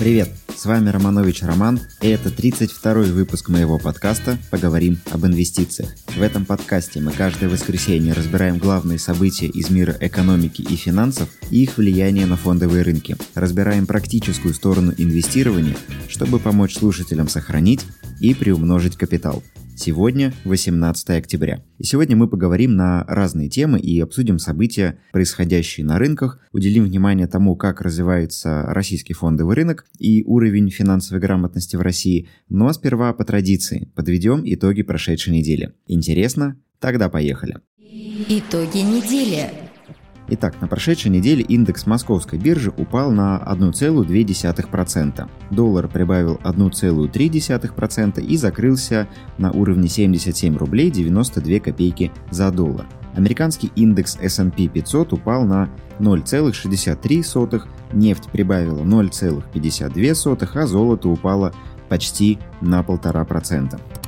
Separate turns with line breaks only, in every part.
Привет, с вами Романович Роман, и это 32-й выпуск моего подкаста «Поговорим об инвестициях». В этом подкасте мы каждое воскресенье разбираем главные события из мира экономики и финансов и их влияние на фондовые рынки. Разбираем практическую сторону инвестирования, чтобы помочь слушателям сохранить и приумножить капитал – Сегодня 18 октября. И сегодня мы поговорим на разные темы и обсудим события, происходящие на рынках, уделим внимание тому, как развивается российский фондовый рынок и уровень финансовой грамотности в России. Но сперва по традиции подведем итоги прошедшей недели. Интересно? Тогда поехали.
Итоги недели.
Итак, на прошедшей неделе индекс московской биржи упал на 1,2%. Доллар прибавил 1,3% и закрылся на уровне 77 рублей 92 копейки за доллар. Американский индекс S&P 500 упал на 0,63, нефть прибавила 0,52, а золото упало почти на 1,5%.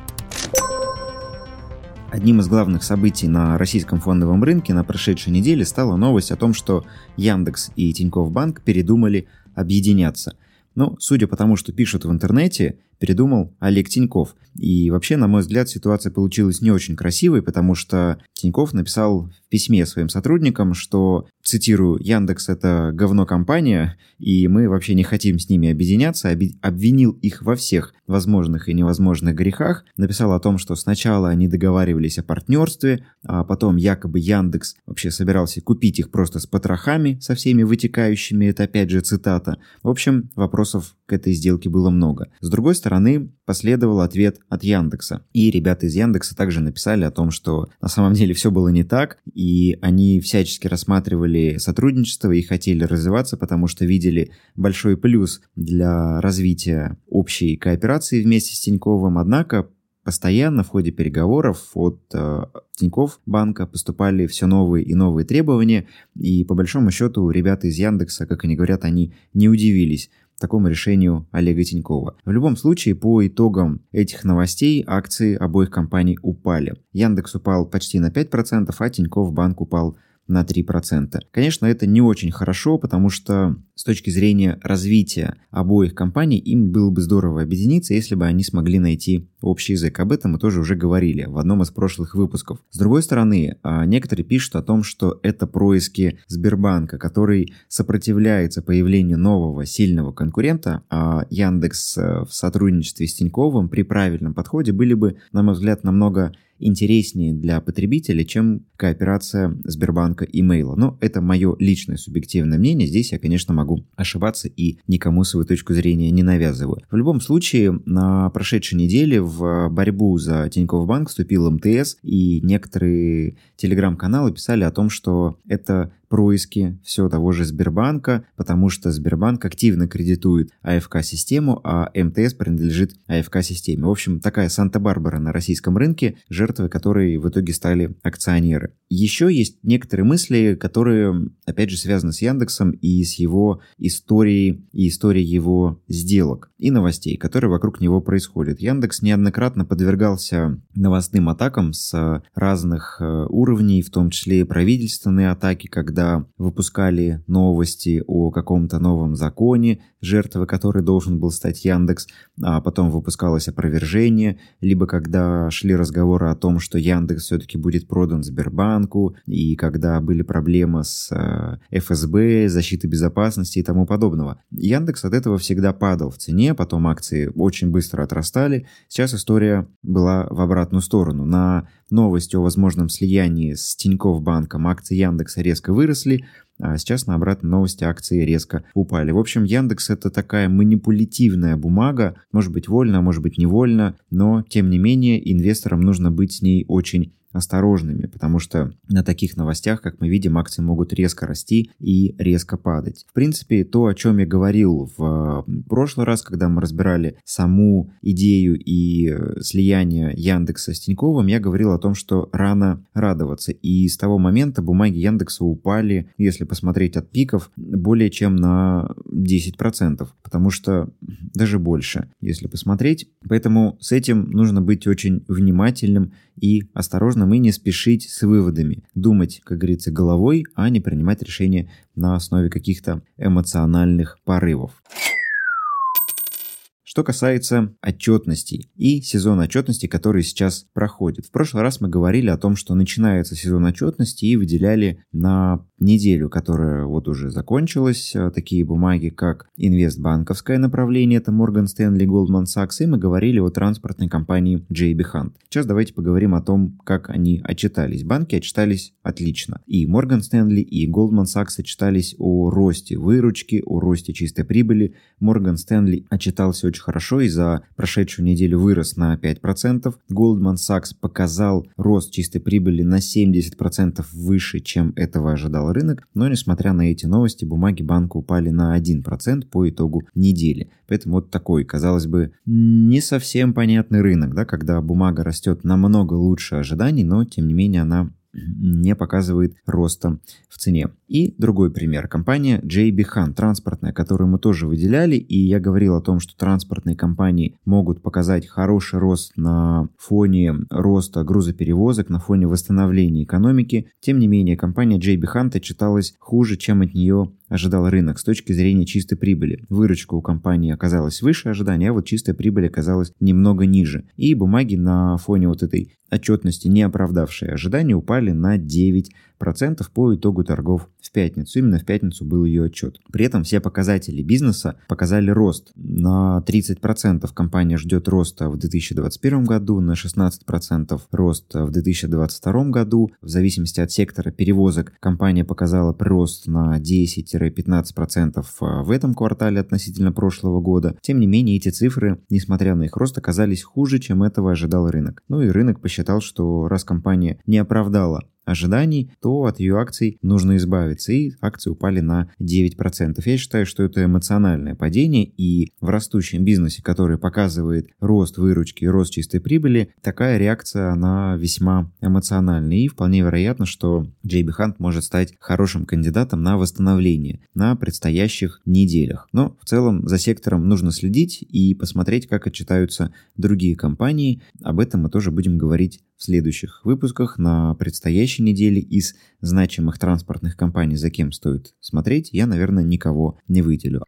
Одним из главных событий на российском фондовом рынке на прошедшей неделе стала новость о том, что Яндекс и Тинькофф Банк передумали объединяться. Но, судя по тому, что пишут в интернете, передумал Олег Тиньков. И вообще, на мой взгляд, ситуация получилась не очень красивой, потому что Тиньков написал в письме своим сотрудникам, что, цитирую, Яндекс это говно компания, и мы вообще не хотим с ними объединяться, обвинил их во всех возможных и невозможных грехах, написал о том, что сначала они договаривались о партнерстве, а потом якобы Яндекс вообще собирался купить их просто с потрохами, со всеми вытекающими, это опять же цитата. В общем, вопросов к этой сделке было много. С другой стороны, последовал ответ от Яндекса. И ребята из Яндекса также написали о том, что на самом деле все было не так, и они всячески рассматривали сотрудничество и хотели развиваться, потому что видели большой плюс для развития общей кооперации вместе с Тиньковым. Однако Постоянно в ходе переговоров от э, Тинькофф банка поступали все новые и новые требования, и по большому счету ребята из Яндекса, как они говорят, они не удивились такому решению Олега Тинькова. В любом случае, по итогам этих новостей акции обоих компаний упали. Яндекс упал почти на 5%, а Тиньков банк упал на 3%. Конечно, это не очень хорошо, потому что с точки зрения развития обоих компаний им было бы здорово объединиться, если бы они смогли найти общий язык. Об этом мы тоже уже говорили в одном из прошлых выпусков. С другой стороны, а, некоторые пишут о том, что это происки Сбербанка, который сопротивляется появлению нового сильного конкурента, а Яндекс э, в сотрудничестве с Тиньковым при правильном подходе были бы, на мой взгляд, намного интереснее для потребителя, чем кооперация Сбербанка и Мейла. Но это мое личное субъективное мнение. Здесь я, конечно, могу ошибаться и никому свою точку зрения не навязываю. В любом случае, на прошедшей неделе в борьбу за Тинькофф Банк вступил МТС, и некоторые телеграм-каналы писали о том, что это происки все того же Сбербанка, потому что Сбербанк активно кредитует АФК-систему, а МТС принадлежит АФК-системе. В общем, такая Санта-Барбара на российском рынке, жертвой которой в итоге стали акционеры. Еще есть некоторые мысли, которые, опять же, связаны с Яндексом и с его историей и историей его сделок и новостей, которые вокруг него происходят. Яндекс неоднократно подвергался новостным атакам с разных э, уровней, в том числе и правительственные атаки, когда когда выпускали новости о каком-то новом законе, жертвой который должен был стать Яндекс, а потом выпускалось опровержение, либо когда шли разговоры о том, что Яндекс все-таки будет продан Сбербанку, и когда были проблемы с э, ФСБ, защитой безопасности и тому подобного. Яндекс от этого всегда падал в цене, потом акции очень быстро отрастали. Сейчас история была в обратную сторону. На новость о возможном слиянии с Тинькофф банком акции Яндекса резко выросли, а сейчас на обратной новости акции резко упали. В общем, Яндекс это такая манипулятивная бумага, может быть вольно, может быть невольно, но тем не менее инвесторам нужно быть с ней очень осторожными, потому что на таких новостях, как мы видим, акции могут резко расти и резко падать. В принципе, то, о чем я говорил в прошлый раз, когда мы разбирали саму идею и э, слияние Яндекса с Тиньковым, я говорил о том, что рано радоваться. И с того момента бумаги Яндекса упали, если посмотреть от пиков, более чем на 10%, потому что даже больше, если посмотреть. Поэтому с этим нужно быть очень внимательным и осторожным и не спешить с выводами. Думать, как говорится, головой, а не принимать решения на основе каких-то эмоциональных порывов. Что касается отчетностей и сезона отчетности, который сейчас проходит. В прошлый раз мы говорили о том, что начинается сезон отчетности и выделяли на неделю, которая вот уже закончилась, э, такие бумаги, как инвестбанковское направление, это Morgan Stanley, Goldman Sachs, и мы говорили о транспортной компании JB Hunt. Сейчас давайте поговорим о том, как они отчитались. Банки отчитались отлично. И Morgan Stanley, и Goldman Sachs отчитались о росте выручки, о росте чистой прибыли. Morgan Stanley отчитался очень хорошо и за прошедшую неделю вырос на 5%. Goldman Sachs показал рост чистой прибыли на 70% выше, чем этого ожидал рынок, но несмотря на эти новости, бумаги банка упали на 1% по итогу недели. Поэтому вот такой, казалось бы, не совсем понятный рынок, да, когда бумага растет намного лучше ожиданий, но тем не менее она не показывает роста в цене. И другой пример. Компания JB Hunt, транспортная, которую мы тоже выделяли, и я говорил о том, что транспортные компании могут показать хороший рост на фоне роста грузоперевозок, на фоне восстановления экономики. Тем не менее, компания JB Hunt отчиталась хуже, чем от нее ожидал рынок с точки зрения чистой прибыли. Выручка у компании оказалась выше ожидания, а вот чистая прибыль оказалась немного ниже. И бумаги на фоне вот этой отчетности, не оправдавшие ожидания, упали на 9% по итогу торгов в пятницу. Именно в пятницу был ее отчет. При этом все показатели бизнеса показали рост. На 30% компания ждет роста в 2021 году, на 16% рост в 2022 году. В зависимости от сектора перевозок компания показала прирост на 10-15% в этом квартале относительно прошлого года. Тем не менее, эти цифры, несмотря на их рост, оказались хуже, чем этого ожидал рынок. Ну и рынок посчитал, что раз компания не оправдала ожиданий, то от ее акций нужно избавиться, и акции упали на 9%. Я считаю, что это эмоциональное падение, и в растущем бизнесе, который показывает рост выручки и рост чистой прибыли, такая реакция, она весьма эмоциональная, и вполне вероятно, что JB Hunt может стать хорошим кандидатом на восстановление на предстоящих неделях. Но в целом за сектором нужно следить и посмотреть, как отчитаются другие компании. Об этом мы тоже будем говорить в следующих выпусках на предстоящей неделе из значимых транспортных компаний, за кем стоит смотреть, я, наверное, никого не выделю.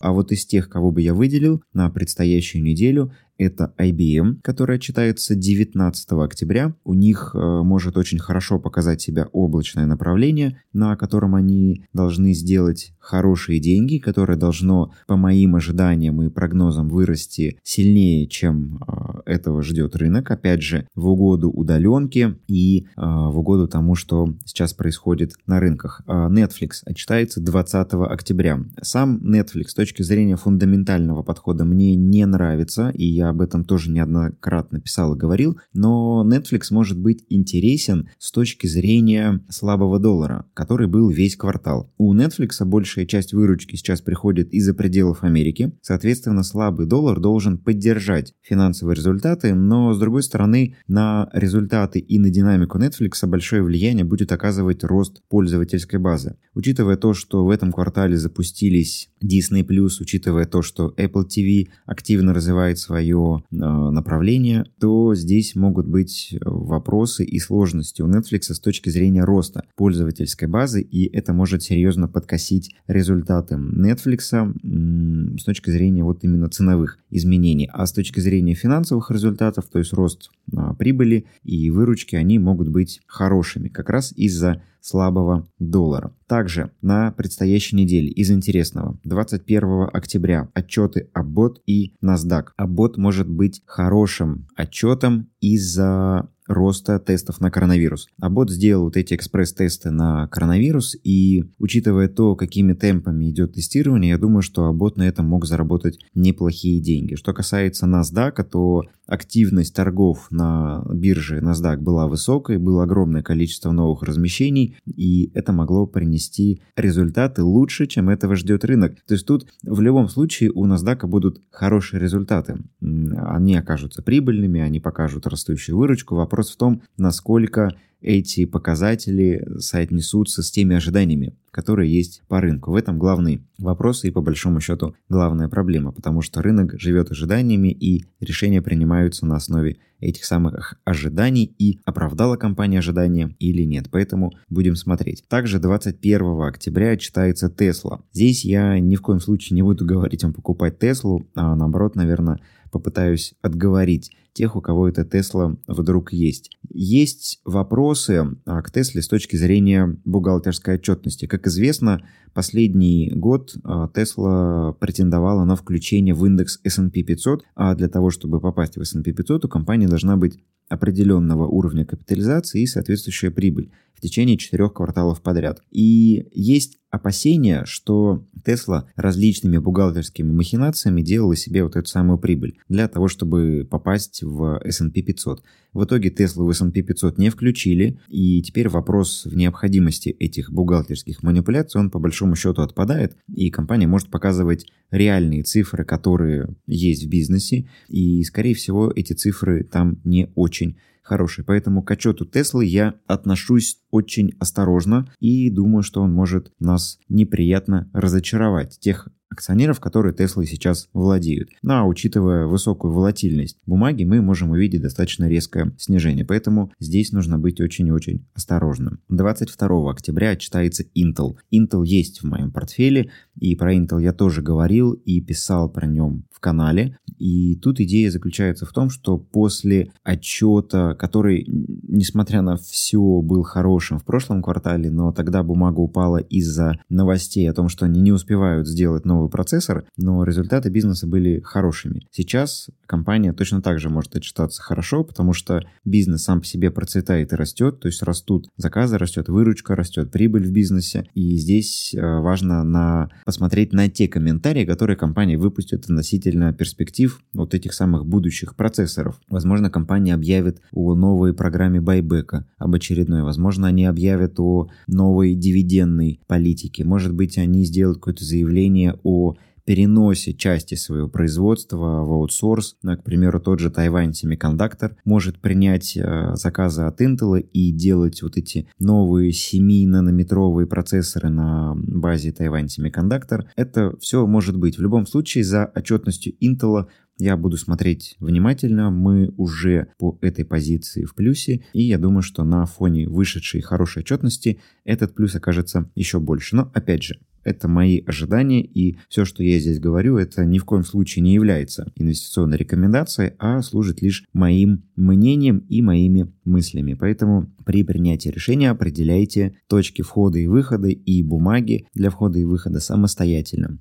А вот из тех, кого бы я выделил на предстоящую неделю, это IBM, которая читается 19 октября. У них э, может очень хорошо показать себя облачное направление, на котором они должны сделать хорошие деньги, которое должно, по моим ожиданиям и прогнозам, вырасти сильнее, чем э, этого ждет рынок. Опять же, в угоду удаленке и э, в угоду тому, что сейчас происходит на рынках. Э, Netflix отчитается 20 октября. Сам Netflix с точки зрения фундаментального подхода мне не нравится, и я об этом тоже неоднократно писал и говорил, но Netflix может быть интересен с точки зрения слабого доллара, который был весь квартал. У Netflix большая часть выручки сейчас приходит из-за пределов Америки, соответственно, слабый доллар должен поддержать финансовые результаты, но с другой стороны, на результаты и на динамику Netflix большое влияние будет оказывать рост пользовательской базы. Учитывая то, что в этом квартале запустились Disney+, учитывая то, что Apple TV активно развивает свое свое направление, то здесь могут быть вопросы и сложности у Netflix с точки зрения роста пользовательской базы, и это может серьезно подкосить результаты Netflix с точки зрения вот именно ценовых изменений. А с точки зрения финансовых результатов, то есть рост а, прибыли и выручки, они могут быть хорошими как раз из-за слабого доллара. Также на предстоящей неделе из интересного 21 октября отчеты Аббот и NASDAQ. Аббот может быть хорошим отчетом из-за роста тестов на коронавирус. А бот сделал вот эти экспресс-тесты на коронавирус, и учитывая то, какими темпами идет тестирование, я думаю, что Абот на этом мог заработать неплохие деньги. Что касается NASDAQ, то активность торгов на бирже NASDAQ была высокой, было огромное количество новых размещений, и это могло принести результаты лучше, чем этого ждет рынок. То есть тут в любом случае у NASDAQ будут хорошие результаты. Они окажутся прибыльными, они покажут растущую выручку. Вопрос в том, насколько эти показатели соотнесутся с теми ожиданиями, которые есть по рынку. В этом главный вопрос и, по большому счету, главная проблема, потому что рынок живет ожиданиями и решения принимаются на основе этих самых ожиданий и оправдала компания ожидания или нет. Поэтому будем смотреть. Также 21 октября читается Тесла. Здесь я ни в коем случае не буду говорить вам покупать Теслу, а наоборот, наверное, попытаюсь отговорить тех, у кого эта Тесла вдруг есть. Есть вопросы а, к Тесле с точки зрения бухгалтерской отчетности. Как известно, последний год Тесла претендовала на включение в индекс S&P 500, а для того, чтобы попасть в S&P 500, у компании должна быть определенного уровня капитализации и соответствующая прибыль в течение четырех кварталов подряд. И есть опасения, что Тесла различными бухгалтерскими махинациями делала себе вот эту самую прибыль для того, чтобы попасть в S&P 500. В итоге Теслу в S&P 500 не включили, и теперь вопрос в необходимости этих бухгалтерских манипуляций, он по большому счету отпадает, и компания может показывать реальные цифры, которые есть в бизнесе, и, скорее всего, эти цифры там не очень хороший. Поэтому к отчету Теслы я отношусь очень осторожно и думаю, что он может нас неприятно разочаровать. Тех акционеров, которые Теслой сейчас владеют. Ну а учитывая высокую волатильность бумаги, мы можем увидеть достаточно резкое снижение. Поэтому здесь нужно быть очень и очень осторожным. 22 октября читается Intel. Intel есть в моем портфеле, и про Intel я тоже говорил и писал про нем в канале. И тут идея заключается в том, что после отчета, который, несмотря на все, был хорошим в прошлом квартале, но тогда бумага упала из-за новостей о том, что они не успевают сделать новый процессор, но результаты бизнеса были хорошими. Сейчас компания точно так же может отчитаться хорошо, потому что бизнес сам по себе процветает и растет, то есть растут заказы, растет выручка, растет прибыль в бизнесе. И здесь э, важно на, посмотреть на те комментарии, которые компания выпустит относительно перспектив вот этих самых будущих процессоров. Возможно, компания объявит о новой программе байбека, об очередной. Возможно, они объявят о новой дивидендной политике. Может быть, они сделают какое-то заявление о переносе части своего производства в аутсорс. Ну, к примеру, тот же Taiwan Semiconductor может принять э, заказы от Intel и делать вот эти новые 7-нанометровые процессоры на базе Taiwan Semiconductor. Это все может быть. В любом случае, за отчетностью Intel я буду смотреть внимательно. Мы уже по этой позиции в плюсе. И я думаю, что на фоне вышедшей хорошей отчетности этот плюс окажется еще больше. Но опять же, это мои ожидания, и все, что я здесь говорю, это ни в коем случае не является инвестиционной рекомендацией, а служит лишь моим мнением и моими мыслями. Поэтому при принятии решения определяйте точки входа и выхода и бумаги для входа и выхода самостоятельно.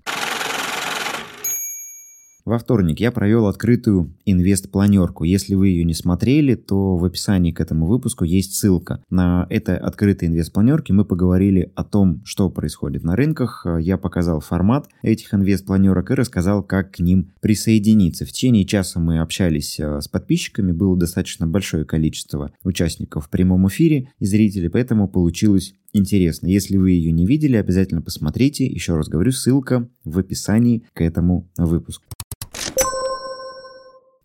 Во вторник я провел открытую инвест-планерку. Если вы ее не смотрели, то в описании к этому выпуску есть ссылка. На этой открытой инвест-планерке мы поговорили о том, что происходит на рынках. Я показал формат этих инвест-планерок и рассказал, как к ним присоединиться. В течение часа мы общались э, с подписчиками, было достаточно большое количество участников в прямом эфире и зрителей, поэтому получилось интересно. Если вы ее не видели, обязательно посмотрите. Еще раз говорю, ссылка в описании к этому выпуску.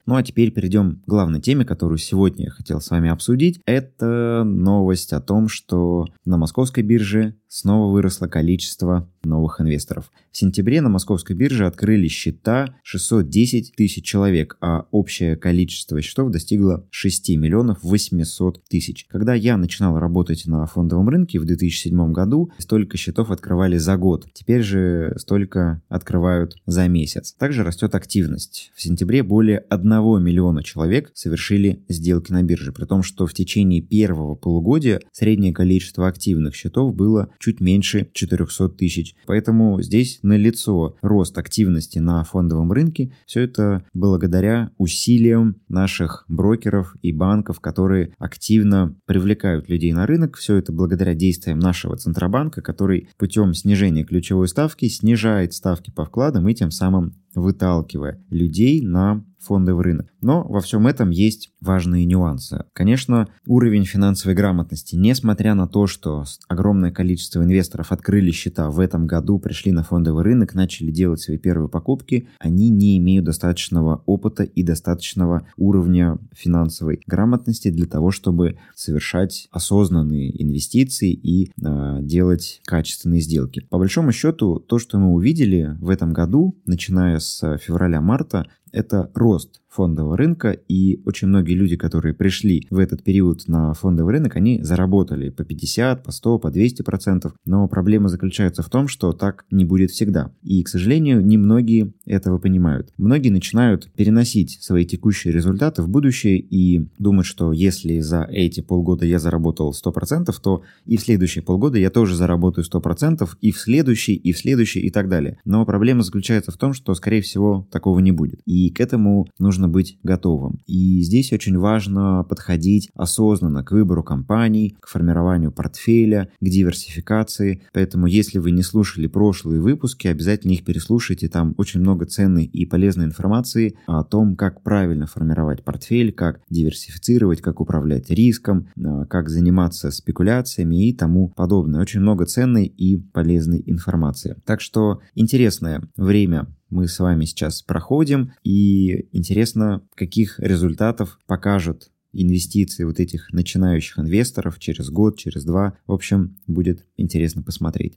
Ну а теперь перейдем к главной теме, которую сегодня я хотел с вами обсудить. Это новость о том, что на московской бирже снова выросло количество новых инвесторов. В сентябре на московской бирже открыли счета 610 тысяч человек, а общее количество счетов достигло 6 миллионов 800 тысяч. Когда я начинал работать на фондовом рынке в 2007 году, столько счетов открывали за год. Теперь же столько открывают за месяц. Также растет активность. В сентябре более 1 миллиона человек совершили сделки на бирже, при том, что в течение первого полугодия среднее количество активных счетов было чуть меньше 400 тысяч. Поэтому здесь налицо рост активности на фондовом рынке. Все это благодаря усилиям наших брокеров и банков, которые активно привлекают людей на рынок. Все это благодаря действиям нашего Центробанка, который путем снижения ключевой ставки снижает ставки по вкладам и тем самым выталкивая людей на фондовый рынок. Но во всем этом есть важные нюансы. Конечно, уровень финансовой грамотности, несмотря на то, что огромное количество инвесторов открыли счета в этом году, пришли на фондовый рынок, начали делать свои первые покупки, они не имеют достаточного опыта и достаточного уровня финансовой грамотности для того, чтобы совершать осознанные инвестиции и э, делать качественные сделки. По большому счету, то, что мы увидели в этом году, начиная с февраля-марта, это рост фондового рынка, и очень многие люди, которые пришли в этот период на фондовый рынок, они заработали по 50, по 100, по 200 процентов. Но проблема заключается в том, что так не будет всегда. И, к сожалению, немногие этого понимают. Многие начинают переносить свои текущие результаты в будущее и думать, что если за эти полгода я заработал 100%, то и в следующие полгода я тоже заработаю 100%, и в следующий, и в следующий, и так далее. Но проблема заключается в том, что, скорее всего, такого не будет. И к этому нужно нужно быть готовым. И здесь очень важно подходить осознанно к выбору компаний, к формированию портфеля, к диверсификации. Поэтому, если вы не слушали прошлые выпуски, обязательно их переслушайте. Там очень много ценной и полезной информации о том, как правильно формировать портфель, как диверсифицировать, как управлять риском, а, как заниматься спекуляциями и тому подобное. Очень много ценной и полезной информации. Так что интересное время мы с вами сейчас проходим, и интересно, каких результатов покажут инвестиции вот этих начинающих инвесторов через год, через два. В общем, будет интересно посмотреть.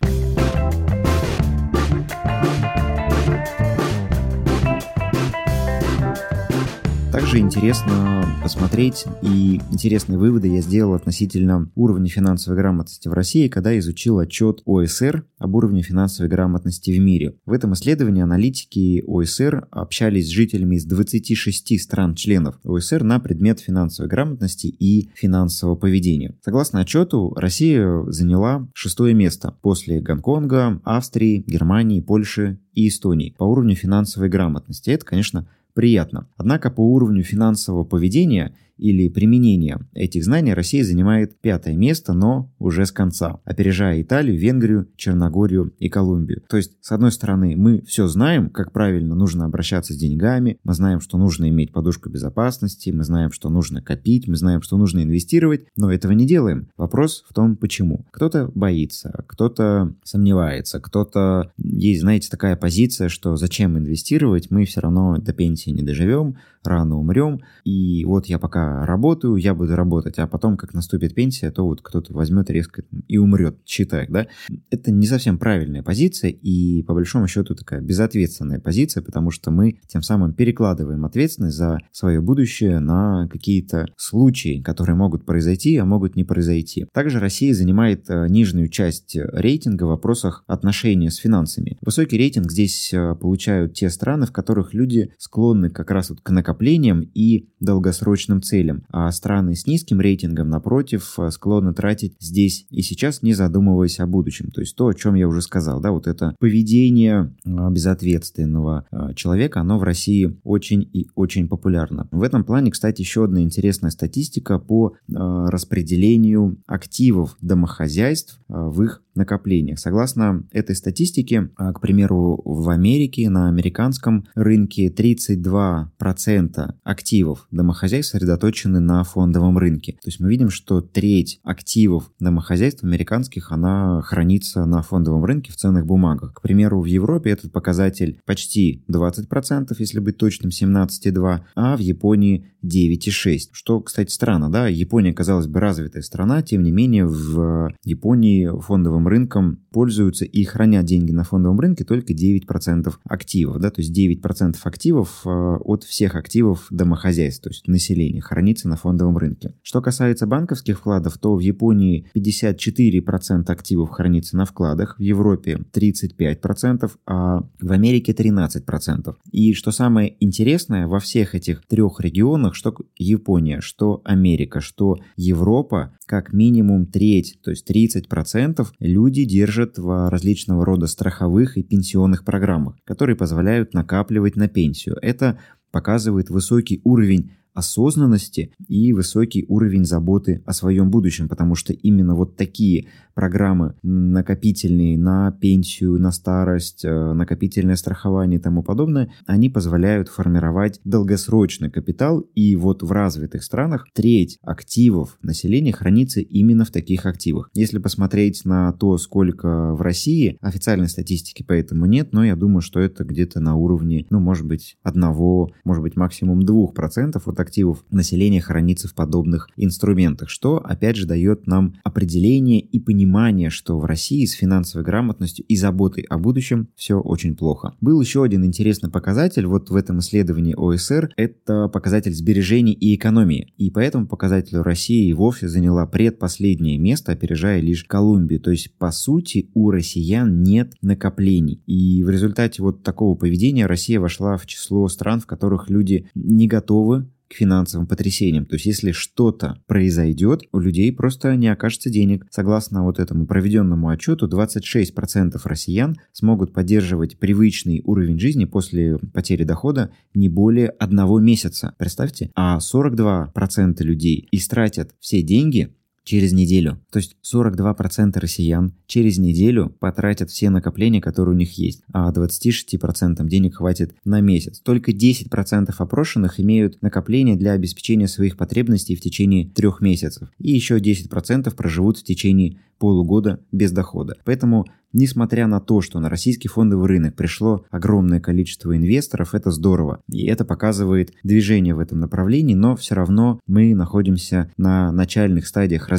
Также интересно посмотреть, и интересные выводы я сделал относительно уровня финансовой грамотности в России, когда изучил отчет ОСР об уровне финансовой грамотности в мире. В этом исследовании аналитики ОСР общались с жителями из 26 стран-членов ОСР на предмет финансовой грамотности и финансового поведения. Согласно отчету, Россия заняла шестое место после Гонконга, Австрии, Германии, Польши и Эстонии по уровню финансовой грамотности. Это, конечно, приятно. Однако по уровню финансового поведения или применения этих знаний Россия занимает пятое место, но уже с конца, опережая Италию, Венгрию, Черногорию и Колумбию. То есть, с одной стороны, мы все знаем, как правильно нужно обращаться с деньгами, мы знаем, что нужно иметь подушку безопасности, мы знаем, что нужно копить, мы знаем, что нужно инвестировать, но этого не делаем. Вопрос в том, почему. Кто-то боится, кто-то сомневается, кто-то... Есть, знаете, такая позиция, что зачем инвестировать, мы все равно до пенсии не доживем, рано умрем, и вот я пока работаю, я буду работать, а потом, как наступит пенсия, то вот кто-то возьмет резко и умрет, считай, да. Это не совсем правильная позиция, и по большому счету такая безответственная позиция, потому что мы тем самым перекладываем ответственность за свое будущее на какие-то случаи, которые могут произойти, а могут не произойти. Также Россия занимает э, нижнюю часть рейтинга в вопросах отношения с финансами. Высокий рейтинг здесь э, получают те страны, в которых люди склонны как раз вот к накоплениям и долгосрочным целям, а страны с низким рейтингом, напротив, склонны тратить здесь и сейчас, не задумываясь о будущем. То есть то, о чем я уже сказал, да, вот это поведение а, безответственного а, человека, оно в России очень и очень популярно. В этом плане, кстати, еще одна интересная статистика по а, распределению активов домохозяйств в их накоплениях. Согласно этой статистике, к примеру, в Америке на американском рынке 32% активов домохозяйств сосредоточены на фондовом рынке. То есть мы видим, что треть активов домохозяйств американских, она хранится на фондовом рынке в ценных бумагах. К примеру, в Европе этот показатель почти 20%, если быть точным, 17,2%, а в Японии 9,6%. Что, кстати, странно, да? Япония, казалось бы, развитая страна, тем не менее в Японии фондовым рынком пользуются и хранят деньги на фондовом рынке только 9% активов, да, то есть 9% активов э, от всех активов домохозяйств, то есть населения, хранится на фондовом рынке. Что касается банковских вкладов, то в Японии 54% активов хранится на вкладах, в Европе 35%, а в Америке 13%. И что самое интересное, во всех этих трех регионах, что Япония, что Америка, что Европа, как минимум треть, то есть 30% люди держат в различного рода страховых и пенсионных программах, которые позволяют накапливать на пенсию. Это показывает высокий уровень осознанности и высокий уровень заботы о своем будущем, потому что именно вот такие программы накопительные на пенсию, на старость, э, накопительное страхование и тому подобное, они позволяют формировать долгосрочный капитал. И вот в развитых странах треть активов населения хранится именно в таких активах. Если посмотреть на то, сколько в России, официальной статистики поэтому нет, но я думаю, что это где-то на уровне, ну, может быть, одного, может быть, максимум двух процентов от активов населения хранится в подобных инструментах, что, опять же, дает нам определение и понимание что в России с финансовой грамотностью и заботой о будущем все очень плохо. Был еще один интересный показатель вот в этом исследовании ОСР, это показатель сбережений и экономии. И по этому показателю Россия и вовсе заняла предпоследнее место, опережая лишь Колумбию. То есть, по сути, у россиян нет накоплений. И в результате вот такого поведения Россия вошла в число стран, в которых люди не готовы к финансовым потрясениям. То есть, если что-то произойдет, у людей просто не окажется денег. Согласно вот этому проведенному отчету, 26% россиян смогут поддерживать привычный уровень жизни после потери дохода не более одного месяца. Представьте, а 42% людей истратят все деньги через неделю. То есть 42% россиян через неделю потратят все накопления, которые у них есть, а 26% денег хватит на месяц. Только 10% опрошенных имеют накопления для обеспечения своих потребностей в течение трех месяцев. И еще 10% проживут в течение полугода без дохода. Поэтому Несмотря на то, что на российский фондовый рынок пришло огромное количество инвесторов, это здорово. И это показывает движение в этом направлении, но все равно мы находимся на начальных стадиях развития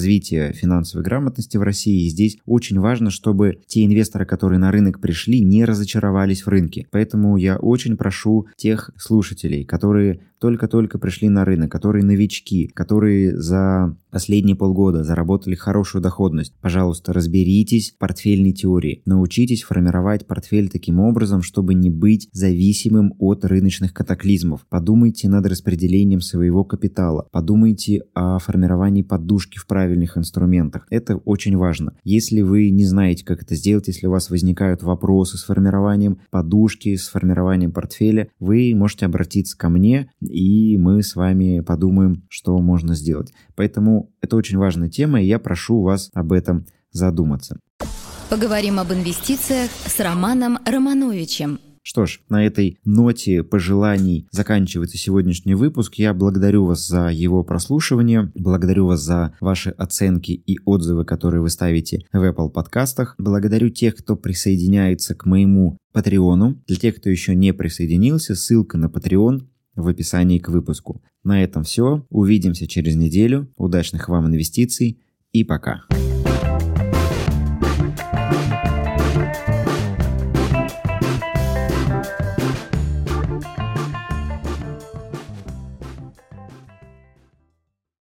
финансовой грамотности в России. И здесь очень важно, чтобы те инвесторы, которые на рынок пришли, не разочаровались в рынке. Поэтому я очень прошу тех слушателей, которые только-только пришли на рынок, которые новички, которые за последние полгода заработали хорошую доходность. Пожалуйста, разберитесь в портфельной теории. Научитесь формировать портфель таким образом, чтобы не быть зависимым от рыночных катаклизмов. Подумайте над распределением своего капитала. Подумайте о формировании подушки в правильных инструментах. Это очень важно. Если вы не знаете, как это сделать, если у вас возникают вопросы с формированием подушки, с формированием портфеля, вы можете обратиться ко мне и мы с вами подумаем, что можно сделать. Поэтому это очень важная тема, и я прошу вас об этом задуматься.
Поговорим об инвестициях с Романом Романовичем.
Что ж, на этой ноте пожеланий заканчивается сегодняшний выпуск. Я благодарю вас за его прослушивание, благодарю вас за ваши оценки и отзывы, которые вы ставите в Apple подкастах. Благодарю тех, кто присоединяется к моему Патреону. Для тех, кто еще не присоединился, ссылка на Patreon в описании к выпуску. На этом все. Увидимся через неделю. Удачных вам инвестиций и пока.